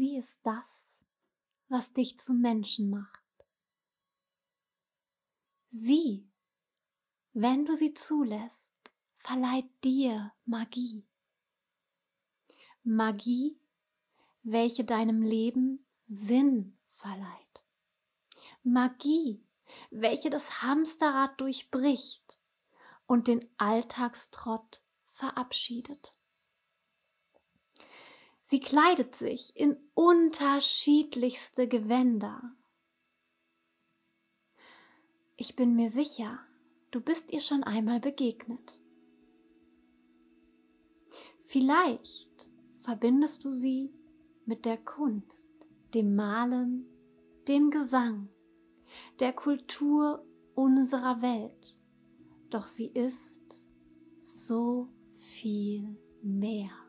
Sie ist das, was dich zum Menschen macht. Sie, wenn du sie zulässt, verleiht dir Magie. Magie, welche deinem Leben Sinn verleiht. Magie, welche das Hamsterrad durchbricht und den Alltagstrott verabschiedet. Sie kleidet sich in unterschiedlichste Gewänder. Ich bin mir sicher, du bist ihr schon einmal begegnet. Vielleicht verbindest du sie mit der Kunst, dem Malen, dem Gesang, der Kultur unserer Welt. Doch sie ist so viel mehr.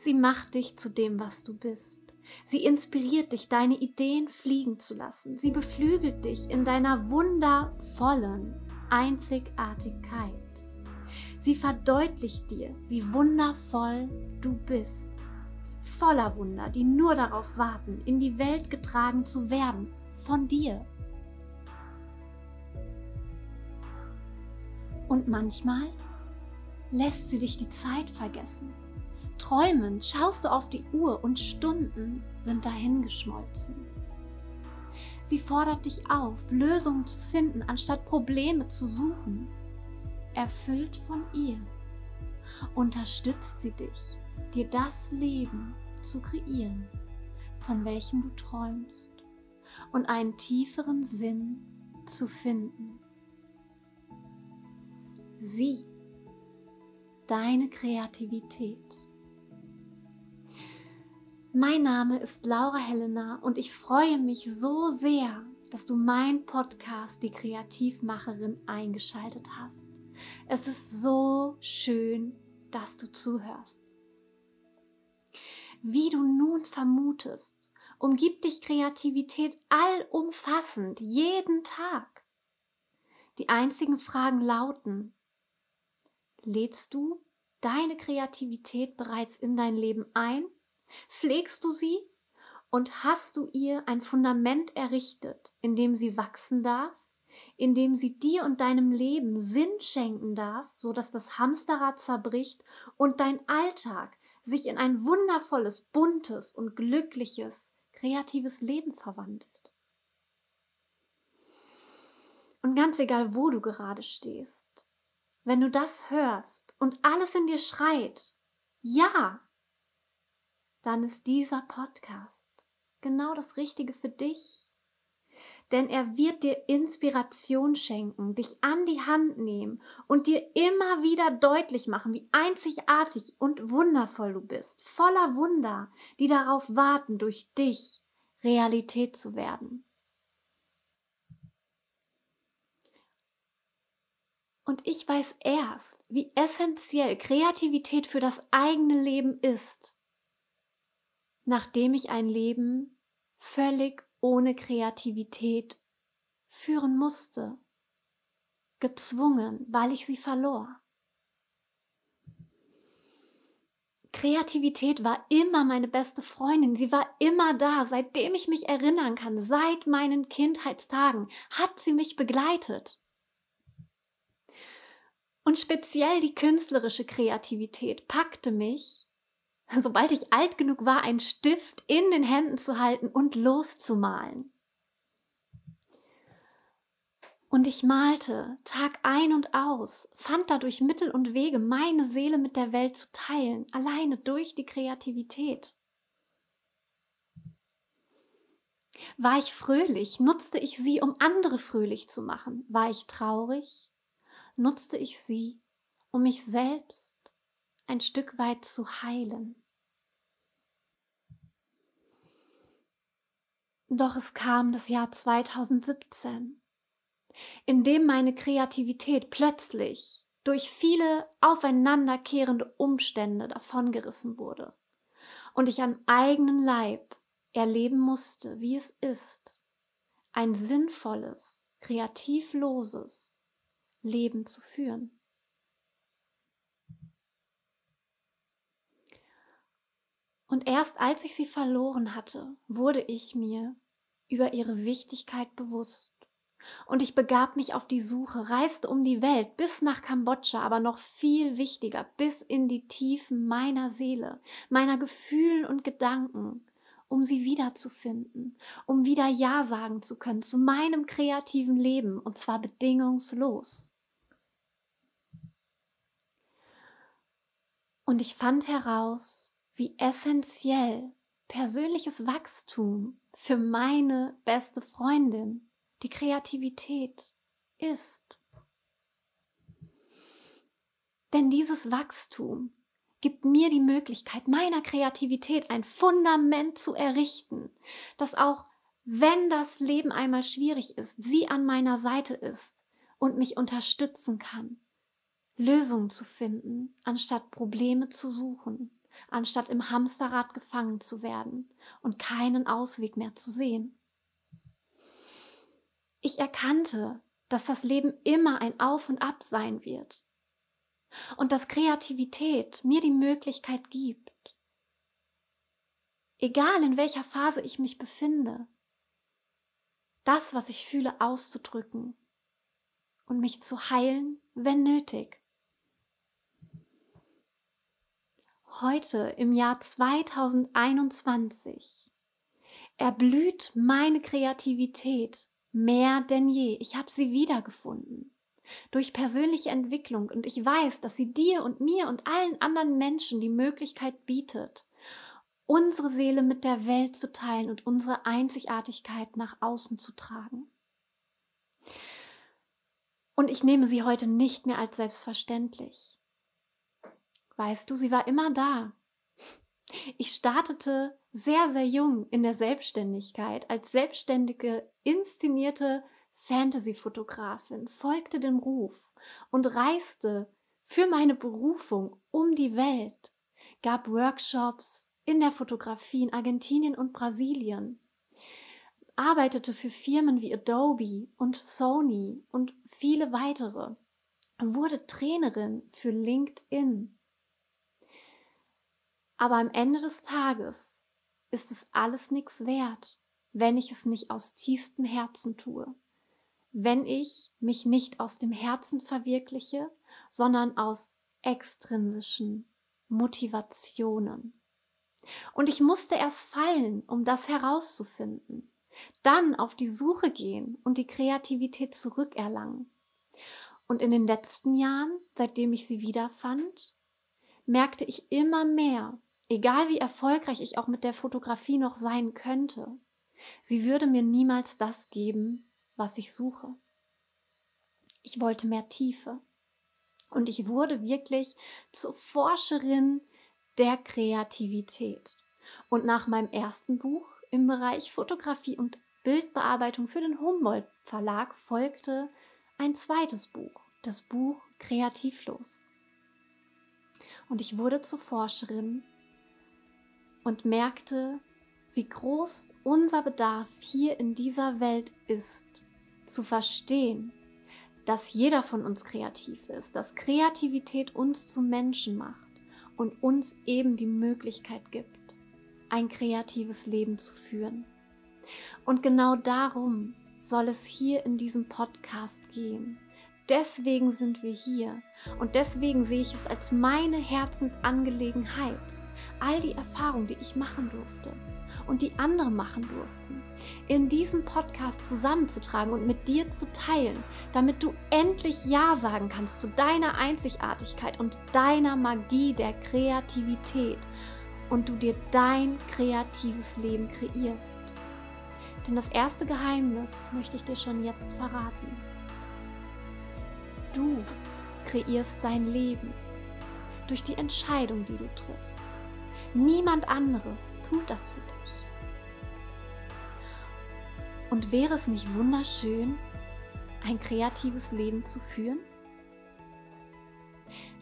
Sie macht dich zu dem, was du bist. Sie inspiriert dich, deine Ideen fliegen zu lassen. Sie beflügelt dich in deiner wundervollen Einzigartigkeit. Sie verdeutlicht dir, wie wundervoll du bist. Voller Wunder, die nur darauf warten, in die Welt getragen zu werden von dir. Und manchmal lässt sie dich die Zeit vergessen. Träumend schaust du auf die Uhr und Stunden sind dahingeschmolzen. Sie fordert dich auf, Lösungen zu finden, anstatt Probleme zu suchen erfüllt von ihr, unterstützt sie dich, dir das Leben zu kreieren, von welchem du träumst und einen tieferen Sinn zu finden. Sie, deine Kreativität. Mein Name ist Laura Helena und ich freue mich so sehr, dass du mein Podcast Die Kreativmacherin eingeschaltet hast. Es ist so schön, dass du zuhörst. Wie du nun vermutest, umgibt dich Kreativität allumfassend jeden Tag. Die einzigen Fragen lauten, lädst du deine Kreativität bereits in dein Leben ein? Pflegst du sie? Und hast du ihr ein Fundament errichtet, in dem sie wachsen darf? indem sie dir und deinem Leben Sinn schenken darf, so dass das Hamsterrad zerbricht und dein Alltag sich in ein wundervolles, buntes und glückliches, kreatives Leben verwandelt. Und ganz egal, wo du gerade stehst, wenn du das hörst und alles in dir schreit, ja, dann ist dieser Podcast genau das Richtige für dich. Denn er wird dir Inspiration schenken, dich an die Hand nehmen und dir immer wieder deutlich machen, wie einzigartig und wundervoll du bist, voller Wunder, die darauf warten, durch dich Realität zu werden. Und ich weiß erst, wie essentiell Kreativität für das eigene Leben ist, nachdem ich ein Leben völlig ohne Kreativität führen musste, gezwungen, weil ich sie verlor. Kreativität war immer meine beste Freundin. Sie war immer da, seitdem ich mich erinnern kann. Seit meinen Kindheitstagen hat sie mich begleitet. Und speziell die künstlerische Kreativität packte mich sobald ich alt genug war, einen Stift in den Händen zu halten und loszumalen. Und ich malte Tag ein und aus, fand dadurch Mittel und Wege, meine Seele mit der Welt zu teilen, alleine durch die Kreativität. War ich fröhlich, nutzte ich sie, um andere fröhlich zu machen. War ich traurig, nutzte ich sie, um mich selbst ein Stück weit zu heilen. Doch es kam das Jahr 2017, in dem meine Kreativität plötzlich durch viele aufeinanderkehrende Umstände davongerissen wurde und ich an eigenen Leib erleben musste, wie es ist, ein sinnvolles, kreativloses Leben zu führen. Und erst als ich sie verloren hatte, wurde ich mir über ihre Wichtigkeit bewusst. Und ich begab mich auf die Suche, reiste um die Welt bis nach Kambodscha, aber noch viel wichtiger, bis in die Tiefen meiner Seele, meiner Gefühle und Gedanken, um sie wiederzufinden, um wieder Ja sagen zu können zu meinem kreativen Leben, und zwar bedingungslos. Und ich fand heraus, wie essentiell persönliches Wachstum für meine beste Freundin, die Kreativität ist. Denn dieses Wachstum gibt mir die Möglichkeit, meiner Kreativität ein Fundament zu errichten, das auch, wenn das Leben einmal schwierig ist, sie an meiner Seite ist und mich unterstützen kann, Lösungen zu finden, anstatt Probleme zu suchen, anstatt im Hamsterrad gefangen zu werden und keinen Ausweg mehr zu sehen. Ich erkannte, dass das Leben immer ein Auf und Ab sein wird und dass Kreativität mir die Möglichkeit gibt, egal in welcher Phase ich mich befinde, das, was ich fühle, auszudrücken und mich zu heilen, wenn nötig. Heute im Jahr 2021 erblüht meine Kreativität mehr denn je. Ich habe sie wiedergefunden durch persönliche Entwicklung und ich weiß, dass sie dir und mir und allen anderen Menschen die Möglichkeit bietet, unsere Seele mit der Welt zu teilen und unsere Einzigartigkeit nach außen zu tragen. Und ich nehme sie heute nicht mehr als selbstverständlich. Weißt du, sie war immer da. Ich startete sehr, sehr jung in der Selbstständigkeit als selbstständige, inszenierte Fantasy-Fotografin, folgte dem Ruf und reiste für meine Berufung um die Welt, gab Workshops in der Fotografie in Argentinien und Brasilien, arbeitete für Firmen wie Adobe und Sony und viele weitere, wurde Trainerin für LinkedIn. Aber am Ende des Tages ist es alles nichts wert, wenn ich es nicht aus tiefstem Herzen tue, wenn ich mich nicht aus dem Herzen verwirkliche, sondern aus extrinsischen Motivationen. Und ich musste erst fallen, um das herauszufinden, dann auf die Suche gehen und die Kreativität zurückerlangen. Und in den letzten Jahren, seitdem ich sie wiederfand, merkte ich immer mehr, egal wie erfolgreich ich auch mit der Fotografie noch sein könnte, sie würde mir niemals das geben, was ich suche. Ich wollte mehr Tiefe. Und ich wurde wirklich zur Forscherin der Kreativität. Und nach meinem ersten Buch im Bereich Fotografie und Bildbearbeitung für den Humboldt Verlag folgte ein zweites Buch, das Buch Kreativlos. Und ich wurde zur Forscherin und merkte, wie groß unser Bedarf hier in dieser Welt ist, zu verstehen, dass jeder von uns kreativ ist, dass Kreativität uns zu Menschen macht und uns eben die Möglichkeit gibt, ein kreatives Leben zu führen. Und genau darum soll es hier in diesem Podcast gehen. Deswegen sind wir hier und deswegen sehe ich es als meine Herzensangelegenheit, all die Erfahrungen, die ich machen durfte und die andere machen durften, in diesem Podcast zusammenzutragen und mit dir zu teilen, damit du endlich Ja sagen kannst zu deiner Einzigartigkeit und deiner Magie der Kreativität und du dir dein kreatives Leben kreierst. Denn das erste Geheimnis möchte ich dir schon jetzt verraten. Du kreierst dein Leben durch die Entscheidung, die du triffst. Niemand anderes tut das für dich. Und wäre es nicht wunderschön, ein kreatives Leben zu führen?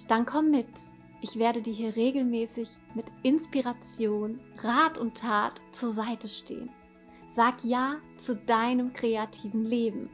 Dann komm mit. Ich werde dir hier regelmäßig mit Inspiration, Rat und Tat zur Seite stehen. Sag Ja zu deinem kreativen Leben.